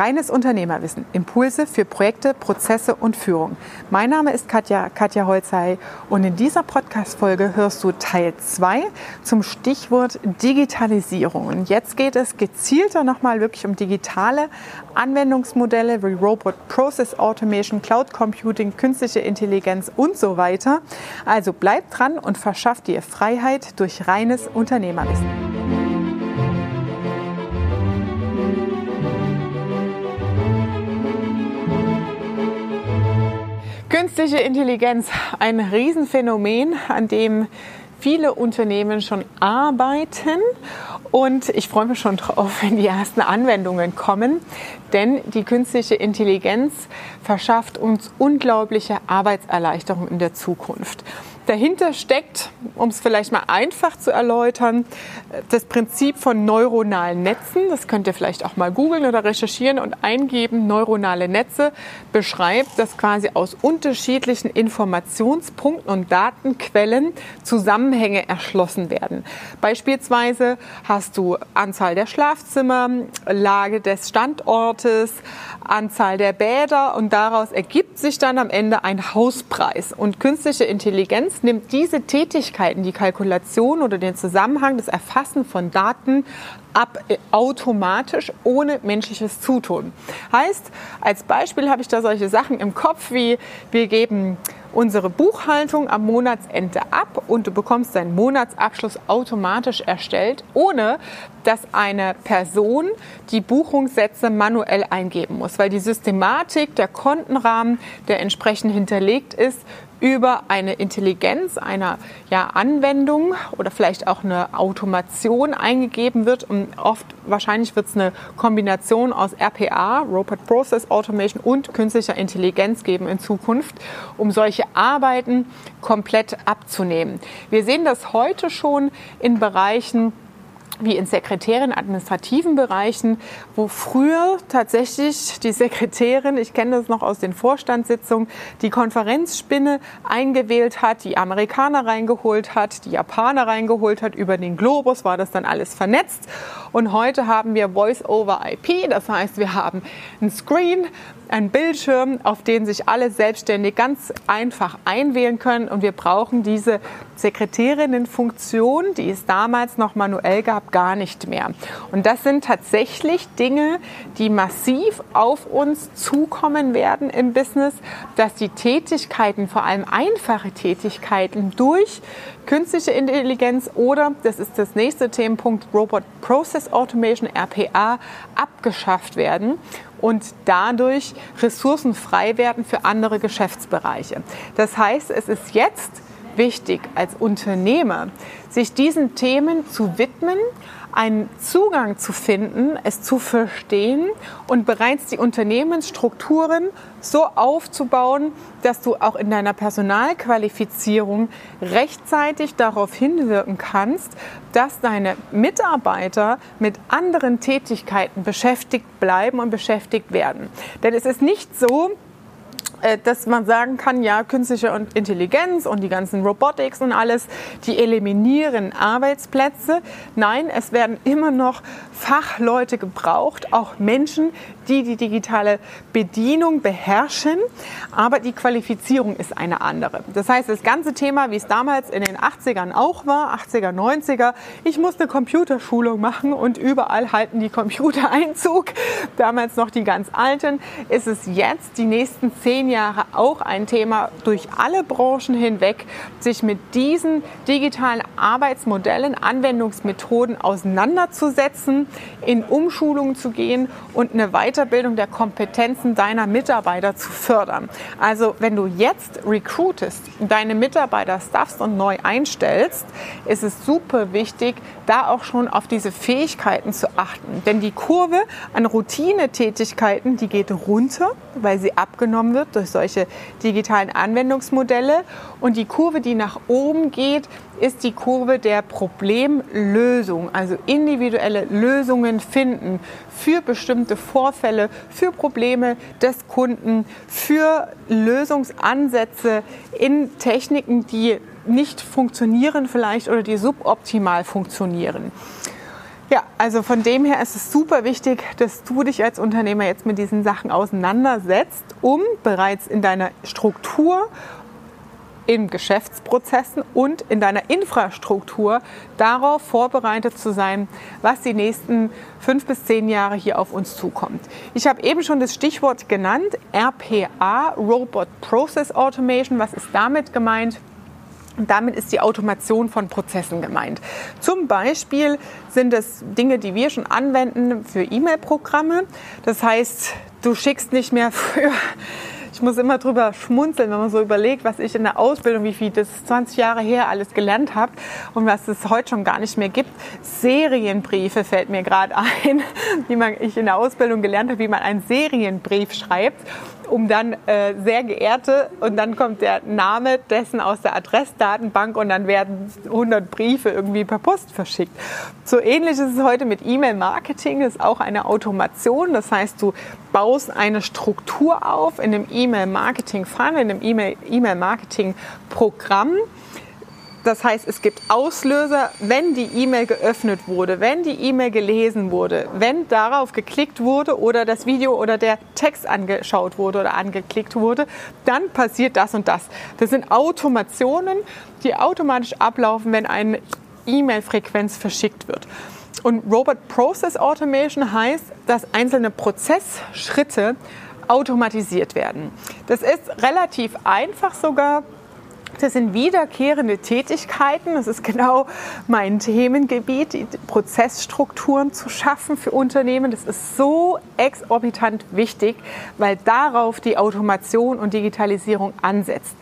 Reines Unternehmerwissen. Impulse für Projekte, Prozesse und Führung. Mein Name ist Katja, Katja Holzei und in dieser Podcast-Folge hörst du Teil 2 zum Stichwort Digitalisierung. Und jetzt geht es gezielter nochmal wirklich um digitale Anwendungsmodelle wie Robot Process Automation, Cloud Computing, künstliche Intelligenz und so weiter. Also bleib dran und verschaff dir Freiheit durch reines Unternehmerwissen. Künstliche Intelligenz, ein Riesenphänomen, an dem viele Unternehmen schon arbeiten. Und ich freue mich schon drauf, wenn die ersten Anwendungen kommen. Denn die künstliche Intelligenz verschafft uns unglaubliche Arbeitserleichterung in der Zukunft. Dahinter steckt, um es vielleicht mal einfach zu erläutern, das Prinzip von neuronalen Netzen. Das könnt ihr vielleicht auch mal googeln oder recherchieren und eingeben. Neuronale Netze beschreibt, dass quasi aus unterschiedlichen Informationspunkten und Datenquellen Zusammenhänge erschlossen werden. Beispielsweise hast du Anzahl der Schlafzimmer, Lage des Standortes, Anzahl der Bäder und daraus ergibt sich dann am Ende ein Hauspreis. Und künstliche Intelligenz nimmt diese Tätigkeiten, die Kalkulation oder den Zusammenhang, das Erfassen von Daten ab äh, automatisch ohne menschliches Zutun. Heißt, als Beispiel habe ich da solche Sachen im Kopf wie wir geben unsere Buchhaltung am Monatsende ab und du bekommst deinen Monatsabschluss automatisch erstellt, ohne dass eine Person die Buchungssätze manuell eingeben muss, weil die Systematik, der Kontenrahmen, der entsprechend hinterlegt ist, über eine Intelligenz einer ja, Anwendung oder vielleicht auch eine Automation eingegeben wird. Und oft wahrscheinlich wird es eine Kombination aus RPA, Robot Process Automation und künstlicher Intelligenz geben in Zukunft, um solche Arbeiten komplett abzunehmen. Wir sehen das heute schon in Bereichen, wie in sekretären administrativen Bereichen, wo früher tatsächlich die Sekretärin, ich kenne das noch aus den Vorstandssitzungen, die Konferenzspinne eingewählt hat, die Amerikaner reingeholt hat, die Japaner reingeholt hat, über den Globus war das dann alles vernetzt. Und heute haben wir Voice over IP, das heißt, wir haben ein Screen, ein Bildschirm, auf den sich alle selbstständig ganz einfach einwählen können. Und wir brauchen diese Sekretärinnenfunktion, die es damals noch manuell gab, gar nicht mehr. Und das sind tatsächlich Dinge, die massiv auf uns zukommen werden im Business, dass die Tätigkeiten, vor allem einfache Tätigkeiten, durch künstliche Intelligenz oder, das ist das nächste Themenpunkt, Robot Process Automation, RPA, abgeschafft werden und dadurch Ressourcen frei werden für andere Geschäftsbereiche. Das heißt, es ist jetzt wichtig als Unternehmer, sich diesen Themen zu widmen, einen Zugang zu finden, es zu verstehen und bereits die Unternehmensstrukturen so aufzubauen, dass du auch in deiner Personalqualifizierung rechtzeitig darauf hinwirken kannst, dass deine Mitarbeiter mit anderen Tätigkeiten beschäftigt bleiben und beschäftigt werden. Denn es ist nicht so, dass man sagen kann, ja, künstliche Intelligenz und die ganzen Robotics und alles, die eliminieren Arbeitsplätze. Nein, es werden immer noch Fachleute gebraucht, auch Menschen, die die digitale Bedienung beherrschen, aber die Qualifizierung ist eine andere. Das heißt, das ganze Thema, wie es damals in den 80ern auch war, 80er, 90er, ich musste Computerschulung machen und überall halten die Computer Einzug, damals noch die ganz alten, ist es jetzt die nächsten zehn Jahre auch ein Thema durch alle Branchen hinweg, sich mit diesen digitalen Arbeitsmodellen, Anwendungsmethoden auseinanderzusetzen, in Umschulungen zu gehen und eine Weiterbildung der Kompetenzen deiner Mitarbeiter zu fördern. Also wenn du jetzt recruitest, deine Mitarbeiter staffst und neu einstellst, ist es super wichtig, da auch schon auf diese Fähigkeiten zu achten. Denn die Kurve an Routinetätigkeiten, die geht runter, weil sie abgenommen wird durch solche digitalen Anwendungsmodelle. Und die Kurve, die nach oben geht, ist die Kurve der Problemlösung, also individuelle Lösungen finden für bestimmte Vorfälle, für Probleme des Kunden, für Lösungsansätze in Techniken, die nicht funktionieren vielleicht oder die suboptimal funktionieren. Ja, also von dem her ist es super wichtig, dass du dich als Unternehmer jetzt mit diesen Sachen auseinandersetzt, um bereits in deiner Struktur in Geschäftsprozessen und in deiner Infrastruktur darauf vorbereitet zu sein, was die nächsten fünf bis zehn Jahre hier auf uns zukommt. Ich habe eben schon das Stichwort genannt, RPA, Robot Process Automation. Was ist damit gemeint? Und damit ist die Automation von Prozessen gemeint. Zum Beispiel sind es Dinge, die wir schon anwenden für E-Mail-Programme. Das heißt, du schickst nicht mehr für ich muss immer drüber schmunzeln, wenn man so überlegt, was ich in der Ausbildung, wie viel das 20 Jahre her alles gelernt habe und was es heute schon gar nicht mehr gibt. Serienbriefe fällt mir gerade ein, wie man ich in der Ausbildung gelernt habe, wie man einen Serienbrief schreibt um dann äh, sehr geehrte und dann kommt der Name dessen aus der Adressdatenbank und dann werden 100 Briefe irgendwie per Post verschickt. So ähnlich ist es heute mit E-Mail-Marketing, das ist auch eine Automation. Das heißt, du baust eine Struktur auf in einem E-Mail-Marketing-Funnel, in einem E-Mail-Marketing-Programm. Das heißt, es gibt Auslöser, wenn die E-Mail geöffnet wurde, wenn die E-Mail gelesen wurde, wenn darauf geklickt wurde oder das Video oder der Text angeschaut wurde oder angeklickt wurde, dann passiert das und das. Das sind Automationen, die automatisch ablaufen, wenn eine E-Mail-Frequenz verschickt wird. Und Robot Process Automation heißt, dass einzelne Prozessschritte automatisiert werden. Das ist relativ einfach sogar das sind wiederkehrende Tätigkeiten. Das ist genau mein Themengebiet, die Prozessstrukturen zu schaffen für Unternehmen. Das ist so exorbitant wichtig, weil darauf die Automation und Digitalisierung ansetzt.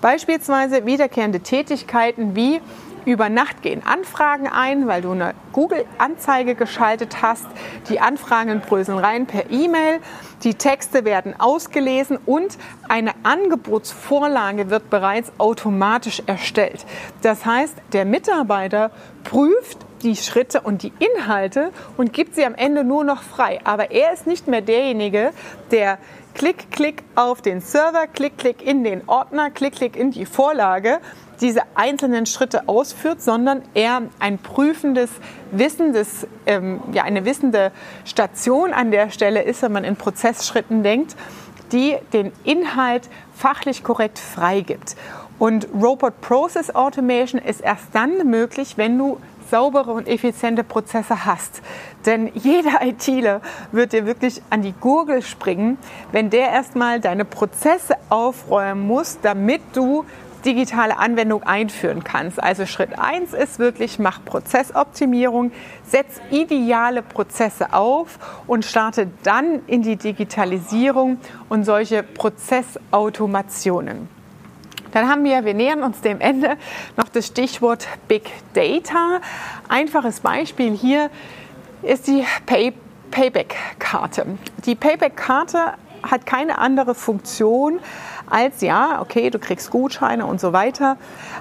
Beispielsweise wiederkehrende Tätigkeiten wie über Nacht gehen Anfragen ein, weil du eine Google-Anzeige geschaltet hast. Die Anfragen bröseln rein per E-Mail. Die Texte werden ausgelesen und eine Angebotsvorlage wird bereits automatisch erstellt. Das heißt, der Mitarbeiter prüft die Schritte und die Inhalte und gibt sie am Ende nur noch frei. Aber er ist nicht mehr derjenige, der Klick, Klick auf den Server, Klick, Klick in den Ordner, Klick, Klick in die Vorlage diese einzelnen Schritte ausführt, sondern eher ein prüfendes, wissendes, ähm, ja, eine wissende Station an der Stelle ist, wenn man in Prozessschritten denkt, die den Inhalt fachlich korrekt freigibt. Und Robot Process Automation ist erst dann möglich, wenn du saubere und effiziente Prozesse hast. Denn jeder ITler wird dir wirklich an die Gurgel springen, wenn der erstmal deine Prozesse aufräumen muss, damit du digitale Anwendung einführen kannst. Also Schritt 1 ist wirklich, mach Prozessoptimierung, setz ideale Prozesse auf und starte dann in die Digitalisierung und solche Prozessautomationen. Dann haben wir, wir nähern uns dem Ende, noch das Stichwort Big Data. Einfaches Beispiel hier ist die Pay Payback-Karte. Die Payback-Karte hat keine andere Funktion als ja, okay, du kriegst Gutscheine und so weiter,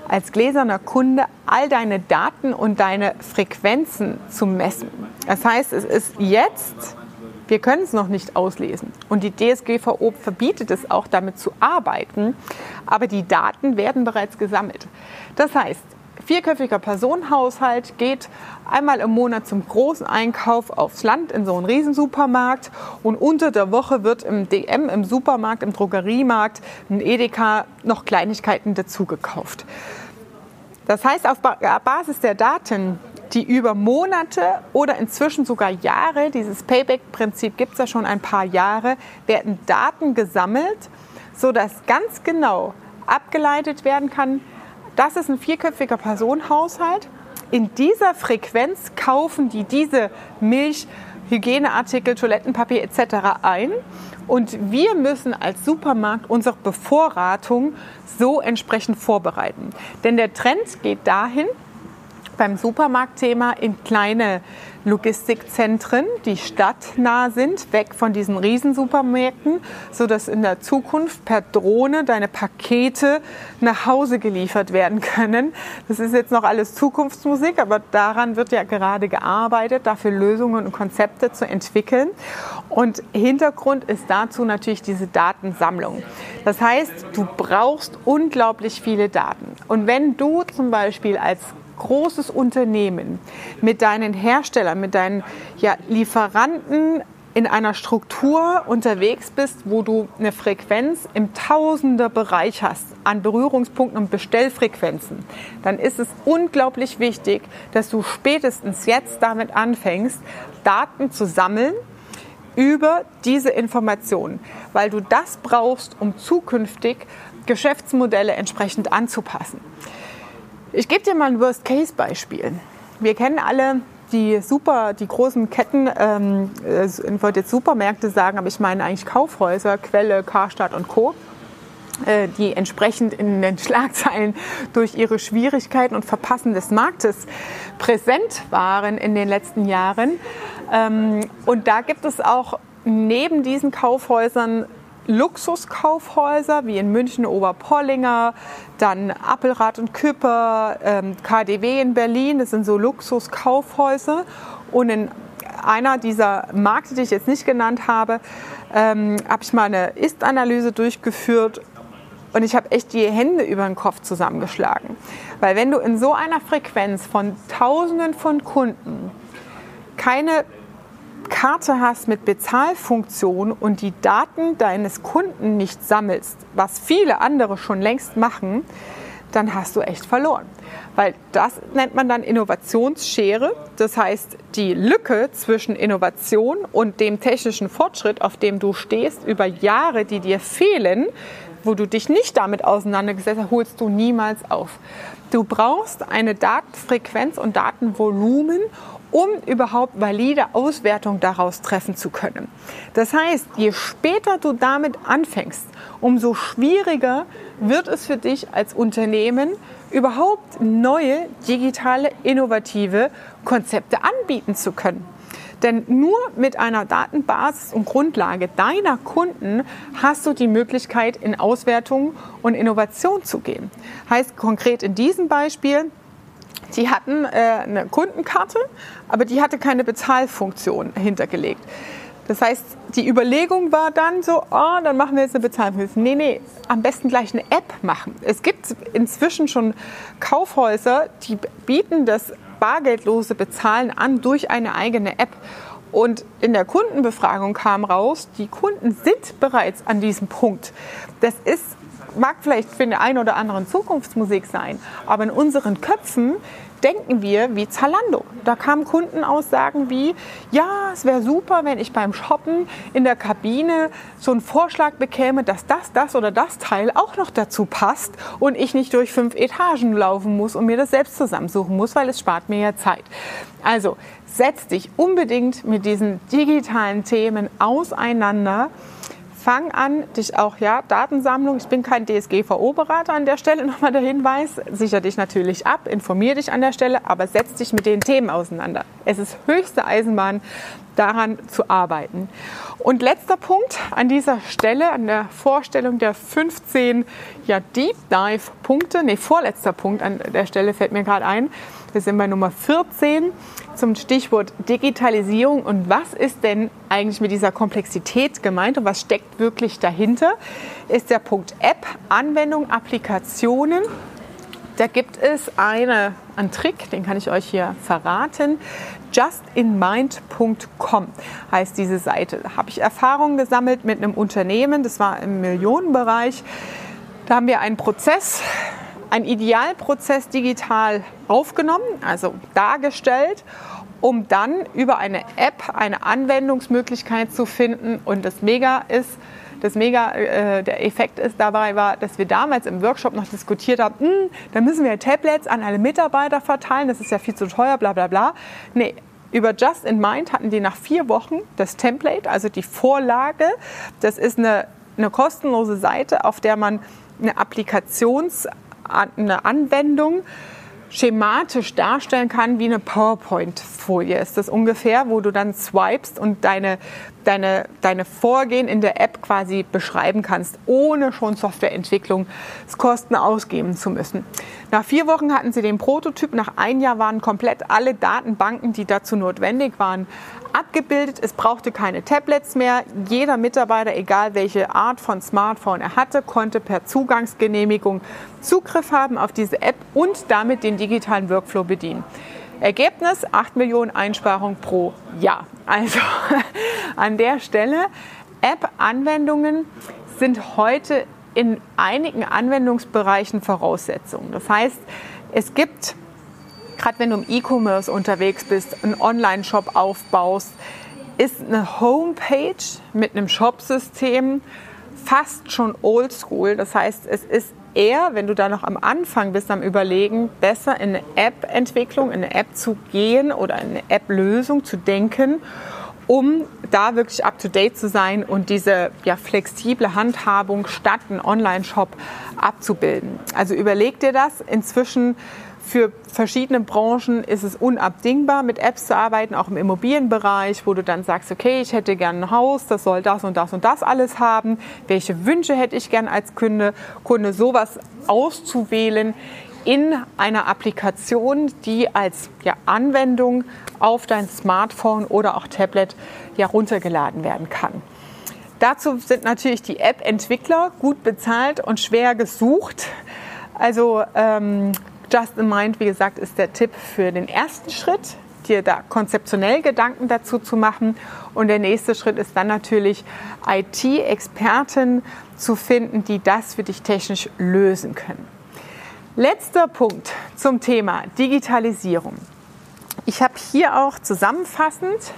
als gläserner Kunde all deine Daten und deine Frequenzen zu messen. Das heißt, es ist jetzt, wir können es noch nicht auslesen und die DSGVO verbietet es auch damit zu arbeiten, aber die Daten werden bereits gesammelt. Das heißt, vierköpfiger Personenhaushalt geht einmal im Monat zum großen Einkauf aufs Land in so einen Riesensupermarkt und unter der Woche wird im DM, im Supermarkt, im Drogeriemarkt, im Edeka noch Kleinigkeiten dazugekauft. Das heißt, auf Basis der Daten, die über Monate oder inzwischen sogar Jahre, dieses Payback-Prinzip gibt es ja schon ein paar Jahre, werden Daten gesammelt, sodass ganz genau abgeleitet werden kann, das ist ein vierköpfiger Personenhaushalt. In dieser Frequenz kaufen die diese Milch, Hygieneartikel, Toilettenpapier etc. ein. Und wir müssen als Supermarkt unsere Bevorratung so entsprechend vorbereiten. Denn der Trend geht dahin, beim Supermarktthema in kleine Logistikzentren, die stadtnah sind, weg von diesen Riesensupermärkten, sodass in der Zukunft per Drohne deine Pakete nach Hause geliefert werden können. Das ist jetzt noch alles Zukunftsmusik, aber daran wird ja gerade gearbeitet, dafür Lösungen und Konzepte zu entwickeln. Und Hintergrund ist dazu natürlich diese Datensammlung. Das heißt, du brauchst unglaublich viele Daten. Und wenn du zum Beispiel als großes Unternehmen mit deinen Herstellern, mit deinen ja, Lieferanten in einer Struktur unterwegs bist, wo du eine Frequenz im Tausenderbereich hast an Berührungspunkten und Bestellfrequenzen, dann ist es unglaublich wichtig, dass du spätestens jetzt damit anfängst, Daten zu sammeln über diese Informationen, weil du das brauchst, um zukünftig Geschäftsmodelle entsprechend anzupassen. Ich gebe dir mal ein Worst-Case-Beispiel. Wir kennen alle die super, die großen Ketten, ähm, äh, ich wollte jetzt Supermärkte sagen, aber ich meine eigentlich Kaufhäuser, Quelle, Karstadt und Co., äh, die entsprechend in den Schlagzeilen durch ihre Schwierigkeiten und Verpassen des Marktes präsent waren in den letzten Jahren. Ähm, und da gibt es auch neben diesen Kaufhäusern Luxuskaufhäuser wie in München Oberpollinger, dann Appelrad und Küpper, ähm, KDW in Berlin, das sind so Luxuskaufhäuser. Und in einer dieser Märkte, die ich jetzt nicht genannt habe, ähm, habe ich mal eine Ist-Analyse durchgeführt und ich habe echt die Hände über den Kopf zusammengeschlagen. Weil wenn du in so einer Frequenz von Tausenden von Kunden keine Karte hast mit Bezahlfunktion und die Daten deines Kunden nicht sammelst, was viele andere schon längst machen, dann hast du echt verloren. Weil das nennt man dann Innovationsschere. Das heißt, die Lücke zwischen Innovation und dem technischen Fortschritt, auf dem du stehst, über Jahre, die dir fehlen, wo du dich nicht damit auseinandergesetzt hast, holst du niemals auf. Du brauchst eine Datenfrequenz und Datenvolumen, um überhaupt valide Auswertung daraus treffen zu können. Das heißt, je später du damit anfängst, umso schwieriger wird es für dich als Unternehmen, überhaupt neue digitale, innovative Konzepte anbieten zu können. Denn nur mit einer Datenbasis und Grundlage deiner Kunden hast du die Möglichkeit, in Auswertung und Innovation zu gehen. Heißt konkret in diesem Beispiel, die hatten äh, eine Kundenkarte, aber die hatte keine Bezahlfunktion hintergelegt. Das heißt, die Überlegung war dann so, oh, dann machen wir jetzt eine Bezahlfunktion. Nee, nee, am besten gleich eine App machen. Es gibt inzwischen schon Kaufhäuser, die bieten das bargeldlose Bezahlen an durch eine eigene App. Und in der Kundenbefragung kam raus, die Kunden sind bereits an diesem Punkt. Das ist mag vielleicht für den einen oder anderen Zukunftsmusik sein, aber in unseren Köpfen denken wir wie Zalando. Da kamen Kundenaussagen wie, ja, es wäre super, wenn ich beim Shoppen in der Kabine so einen Vorschlag bekäme, dass das, das oder das Teil auch noch dazu passt und ich nicht durch fünf Etagen laufen muss und mir das selbst zusammensuchen muss, weil es spart mir ja Zeit. Also setz dich unbedingt mit diesen digitalen Themen auseinander fang an, dich auch, ja, Datensammlung, ich bin kein DSGVO-Berater an der Stelle, nochmal der Hinweis, sicher dich natürlich ab, informier dich an der Stelle, aber setz dich mit den Themen auseinander. Es ist höchste Eisenbahn, daran zu arbeiten. Und letzter Punkt an dieser Stelle, an der Vorstellung der 15 ja, Deep Dive Punkte, nee, vorletzter Punkt an der Stelle fällt mir gerade ein, wir sind bei Nummer 14 zum Stichwort Digitalisierung. Und was ist denn eigentlich mit dieser Komplexität gemeint und was steckt wirklich dahinter? Ist der Punkt App, Anwendung, Applikationen. Da gibt es eine, einen Trick, den kann ich euch hier verraten. Justinmind.com heißt diese Seite. Da habe ich Erfahrungen gesammelt mit einem Unternehmen, das war im Millionenbereich. Da haben wir einen Prozess ein Idealprozess digital aufgenommen, also dargestellt, um dann über eine App eine Anwendungsmöglichkeit zu finden. Und das Mega ist, das Mega, äh, der Effekt ist dabei war, dass wir damals im Workshop noch diskutiert haben, hm, da müssen wir Tablets an alle Mitarbeiter verteilen, das ist ja viel zu teuer, bla bla bla. Nee, über Just in Mind hatten die nach vier Wochen das Template, also die Vorlage. Das ist eine, eine kostenlose Seite, auf der man eine Applikations- eine Anwendung schematisch darstellen kann wie eine PowerPoint-Folie. Ist das ungefähr, wo du dann swipest und deine deine, deine Vorgehen in der App quasi beschreiben kannst, ohne schon Softwareentwicklungskosten ausgeben zu müssen. Nach vier Wochen hatten sie den Prototyp, nach ein Jahr waren komplett alle Datenbanken, die dazu notwendig waren, abgebildet. Es brauchte keine Tablets mehr. Jeder Mitarbeiter, egal welche Art von Smartphone er hatte, konnte per Zugangsgenehmigung Zugriff haben auf diese App und damit den digitalen Workflow bedienen. Ergebnis 8 Millionen Einsparungen pro Jahr. Also an der Stelle, App-Anwendungen sind heute in einigen Anwendungsbereichen Voraussetzungen. Das heißt, es gibt, gerade wenn du im E-Commerce unterwegs bist, einen Online-Shop aufbaust, ist eine Homepage mit einem Shop-System fast schon oldschool. Das heißt, es ist eher, wenn du da noch am Anfang bist, am Überlegen, besser in eine App-Entwicklung, in eine App zu gehen oder in eine App-Lösung zu denken, um da wirklich up-to-date zu sein und diese ja, flexible Handhabung statt einen Online-Shop abzubilden. Also überleg dir das. Inzwischen für verschiedene Branchen ist es unabdingbar, mit Apps zu arbeiten, auch im Immobilienbereich, wo du dann sagst, okay, ich hätte gerne ein Haus, das soll das und das und das alles haben. Welche Wünsche hätte ich gern als Kunde? Kunde sowas auszuwählen in einer Applikation, die als ja, Anwendung auf dein Smartphone oder auch Tablet ja, runtergeladen werden kann. Dazu sind natürlich die App-Entwickler gut bezahlt und schwer gesucht. Also ähm, Just in Mind, wie gesagt, ist der Tipp für den ersten Schritt, dir da konzeptionell Gedanken dazu zu machen. Und der nächste Schritt ist dann natürlich IT-Experten zu finden, die das für dich technisch lösen können. Letzter Punkt zum Thema Digitalisierung. Ich habe hier auch zusammenfassend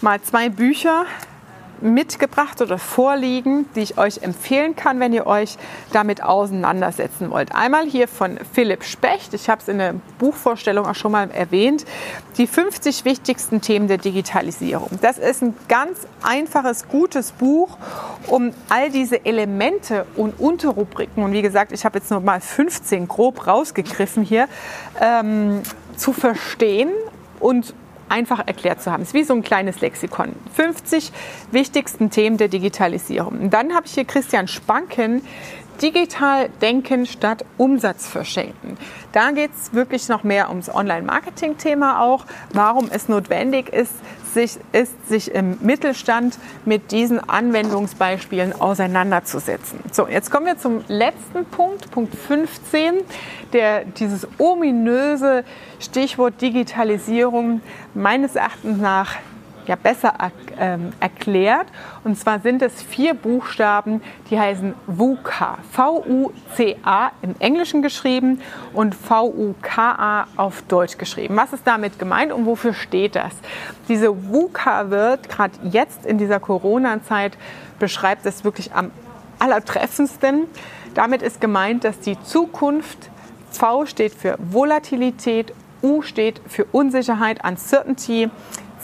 mal zwei Bücher mitgebracht oder vorliegen, die ich euch empfehlen kann, wenn ihr euch damit auseinandersetzen wollt. Einmal hier von Philipp Specht, ich habe es in der Buchvorstellung auch schon mal erwähnt, die 50 wichtigsten Themen der Digitalisierung. Das ist ein ganz einfaches, gutes Buch, um all diese Elemente und Unterrubriken, und wie gesagt, ich habe jetzt nur mal 15 grob rausgegriffen hier, ähm, zu verstehen und einfach erklärt zu haben. Es ist wie so ein kleines Lexikon. 50 wichtigsten Themen der Digitalisierung. Und dann habe ich hier Christian Spanken, Digital denken statt Umsatz verschenken. Da geht es wirklich noch mehr ums Online-Marketing-Thema auch, warum es notwendig ist, sich, ist, sich im Mittelstand mit diesen Anwendungsbeispielen auseinanderzusetzen. So, jetzt kommen wir zum letzten Punkt, Punkt 15, der dieses ominöse Stichwort Digitalisierung meines Erachtens nach ja, besser ähm, erklärt. Und zwar sind es vier Buchstaben, die heißen VUCA. V-U-C-A im Englischen geschrieben und V-U-K-A auf Deutsch geschrieben. Was ist damit gemeint und wofür steht das? Diese VUCA wird gerade jetzt in dieser Corona-Zeit beschreibt es wirklich am allertreffendsten. Damit ist gemeint, dass die Zukunft V steht für Volatilität, U steht für Unsicherheit, Uncertainty,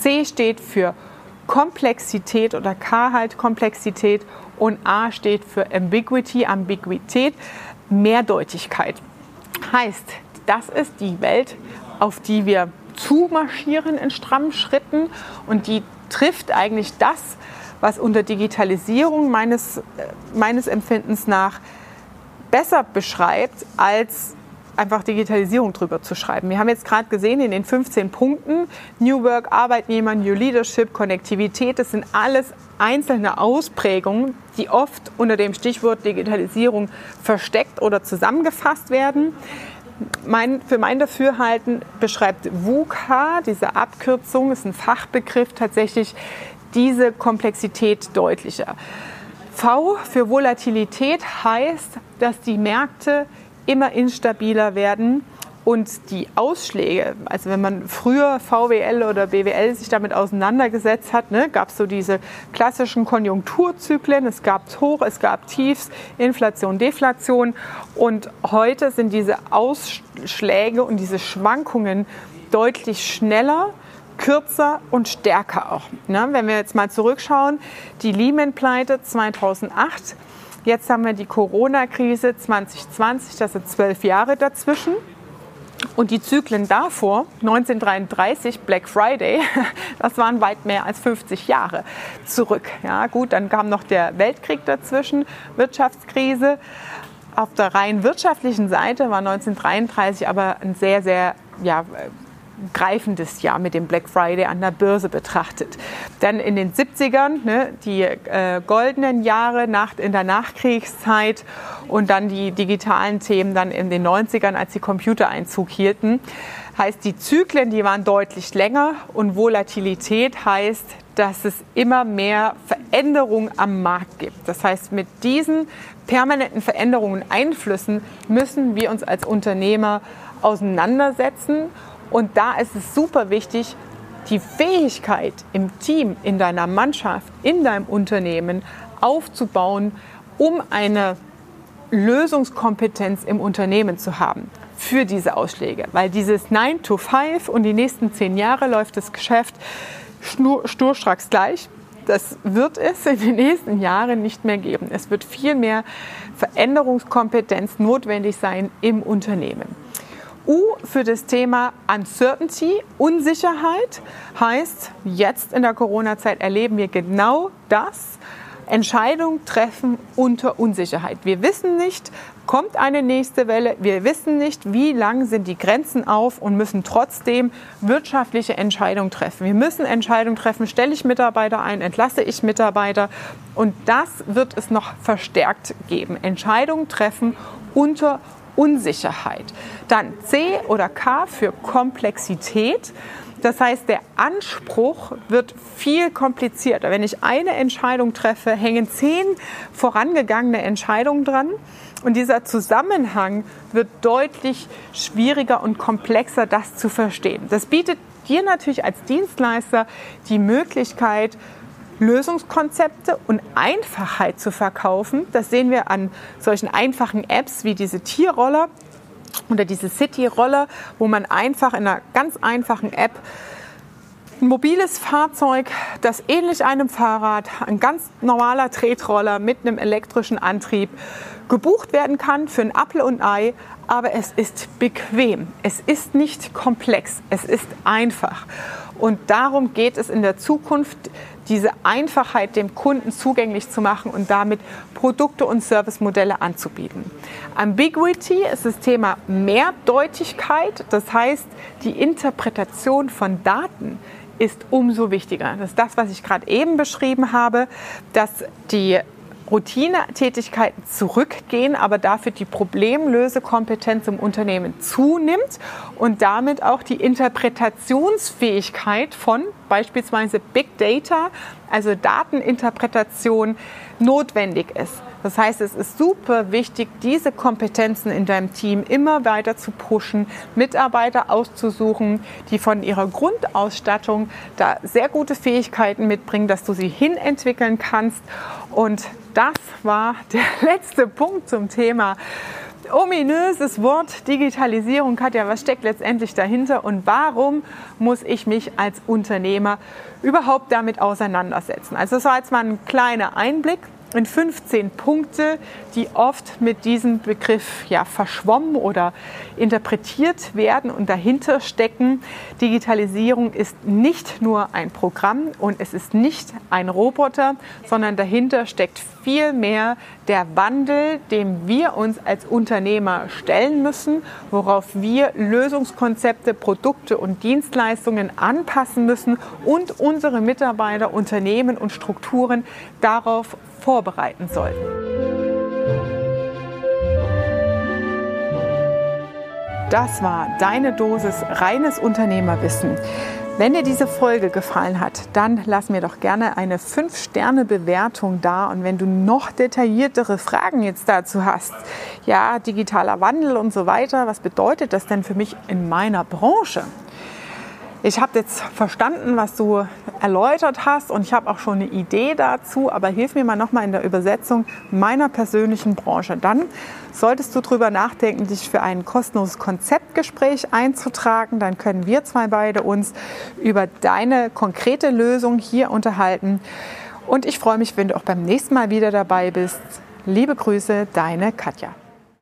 C steht für Komplexität oder K halt Komplexität und A steht für Ambiguity, Ambiguität, Mehrdeutigkeit. Heißt, das ist die Welt, auf die wir zumarschieren in strammen Schritten und die trifft eigentlich das, was unter Digitalisierung meines, äh, meines Empfindens nach besser beschreibt als einfach Digitalisierung drüber zu schreiben. Wir haben jetzt gerade gesehen in den 15 Punkten, New Work, Arbeitnehmer, New Leadership, Konnektivität, das sind alles einzelne Ausprägungen, die oft unter dem Stichwort Digitalisierung versteckt oder zusammengefasst werden. Mein, für mein Dafürhalten beschreibt VUCA, diese Abkürzung, ist ein Fachbegriff, tatsächlich diese Komplexität deutlicher. V für Volatilität heißt, dass die Märkte immer instabiler werden und die Ausschläge, also wenn man früher VWL oder BWL sich damit auseinandergesetzt hat, ne, gab es so diese klassischen Konjunkturzyklen, es gab Hoch, es gab Tiefs, Inflation, Deflation und heute sind diese Ausschläge und diese Schwankungen deutlich schneller, kürzer und stärker auch. Ne? Wenn wir jetzt mal zurückschauen, die Lehman-Pleite 2008, Jetzt haben wir die Corona-Krise 2020, das sind zwölf Jahre dazwischen. Und die Zyklen davor, 1933, Black Friday, das waren weit mehr als 50 Jahre zurück. Ja, gut, dann kam noch der Weltkrieg dazwischen, Wirtschaftskrise. Auf der rein wirtschaftlichen Seite war 1933 aber ein sehr, sehr ja, greifendes Jahr mit dem Black Friday an der Börse betrachtet. Dann in den 70ern, ne, die äh, goldenen Jahre nach, in der Nachkriegszeit und dann die digitalen Themen dann in den 90ern, als die Computer Einzug hielten. Heißt, die Zyklen, die waren deutlich länger und Volatilität heißt, dass es immer mehr Veränderungen am Markt gibt. Das heißt, mit diesen permanenten Veränderungen und Einflüssen müssen wir uns als Unternehmer auseinandersetzen und da ist es super wichtig, die Fähigkeit im Team, in deiner Mannschaft, in deinem Unternehmen aufzubauen, um eine Lösungskompetenz im Unternehmen zu haben für diese Ausschläge. Weil dieses 9 to 5 und die nächsten zehn Jahre läuft das Geschäft sturstracks gleich. Das wird es in den nächsten Jahren nicht mehr geben. Es wird viel mehr Veränderungskompetenz notwendig sein im Unternehmen. U für das Thema Uncertainty, Unsicherheit, heißt, jetzt in der Corona-Zeit erleben wir genau das. Entscheidungen treffen unter Unsicherheit. Wir wissen nicht, kommt eine nächste Welle, wir wissen nicht, wie lang sind die Grenzen auf und müssen trotzdem wirtschaftliche Entscheidungen treffen. Wir müssen Entscheidungen treffen, stelle ich Mitarbeiter ein, entlasse ich Mitarbeiter und das wird es noch verstärkt geben. Entscheidungen treffen unter Unsicherheit. Dann C oder K für Komplexität. Das heißt, der Anspruch wird viel komplizierter. Wenn ich eine Entscheidung treffe, hängen zehn vorangegangene Entscheidungen dran. Und dieser Zusammenhang wird deutlich schwieriger und komplexer, das zu verstehen. Das bietet dir natürlich als Dienstleister die Möglichkeit, Lösungskonzepte und Einfachheit zu verkaufen. Das sehen wir an solchen einfachen Apps wie diese Tierroller oder diese City-Roller, wo man einfach in einer ganz einfachen App ein mobiles Fahrzeug, das ähnlich einem Fahrrad, ein ganz normaler Tretroller mit einem elektrischen Antrieb gebucht werden kann für ein Apfel und Ei, aber es ist bequem. Es ist nicht komplex, es ist einfach. Und darum geht es in der Zukunft, diese Einfachheit dem Kunden zugänglich zu machen und damit Produkte und Servicemodelle anzubieten. Ambiguity ist das Thema Mehrdeutigkeit, das heißt die Interpretation von Daten ist umso wichtiger. Das ist das, was ich gerade eben beschrieben habe, dass die Routinetätigkeiten zurückgehen, aber dafür die Problemlösekompetenz im Unternehmen zunimmt und damit auch die Interpretationsfähigkeit von beispielsweise Big Data, also Dateninterpretation, notwendig ist. Das heißt, es ist super wichtig, diese Kompetenzen in deinem Team immer weiter zu pushen, Mitarbeiter auszusuchen, die von ihrer Grundausstattung da sehr gute Fähigkeiten mitbringen, dass du sie hinentwickeln kannst. Und das war der letzte Punkt zum Thema ominöses Wort Digitalisierung. Katja, was steckt letztendlich dahinter und warum muss ich mich als Unternehmer überhaupt damit auseinandersetzen? Also das war jetzt mal ein kleiner Einblick in 15 Punkte, die oft mit diesem Begriff ja, verschwommen oder interpretiert werden und dahinter stecken. Digitalisierung ist nicht nur ein Programm und es ist nicht ein Roboter, sondern dahinter steckt viel mehr der Wandel, dem wir uns als Unternehmer stellen müssen, worauf wir Lösungskonzepte, Produkte und Dienstleistungen anpassen müssen und unsere Mitarbeiter, Unternehmen und Strukturen darauf vorbereiten sollten. Das war deine Dosis reines Unternehmerwissen. Wenn dir diese Folge gefallen hat, dann lass mir doch gerne eine 5-Sterne-Bewertung da. Und wenn du noch detailliertere Fragen jetzt dazu hast, ja, digitaler Wandel und so weiter, was bedeutet das denn für mich in meiner Branche? Ich habe jetzt verstanden, was du erläutert hast und ich habe auch schon eine Idee dazu, aber hilf mir mal nochmal in der Übersetzung meiner persönlichen Branche. Dann solltest du darüber nachdenken, dich für ein kostenloses Konzeptgespräch einzutragen. Dann können wir zwei beide uns über deine konkrete Lösung hier unterhalten. Und ich freue mich, wenn du auch beim nächsten Mal wieder dabei bist. Liebe Grüße, deine Katja.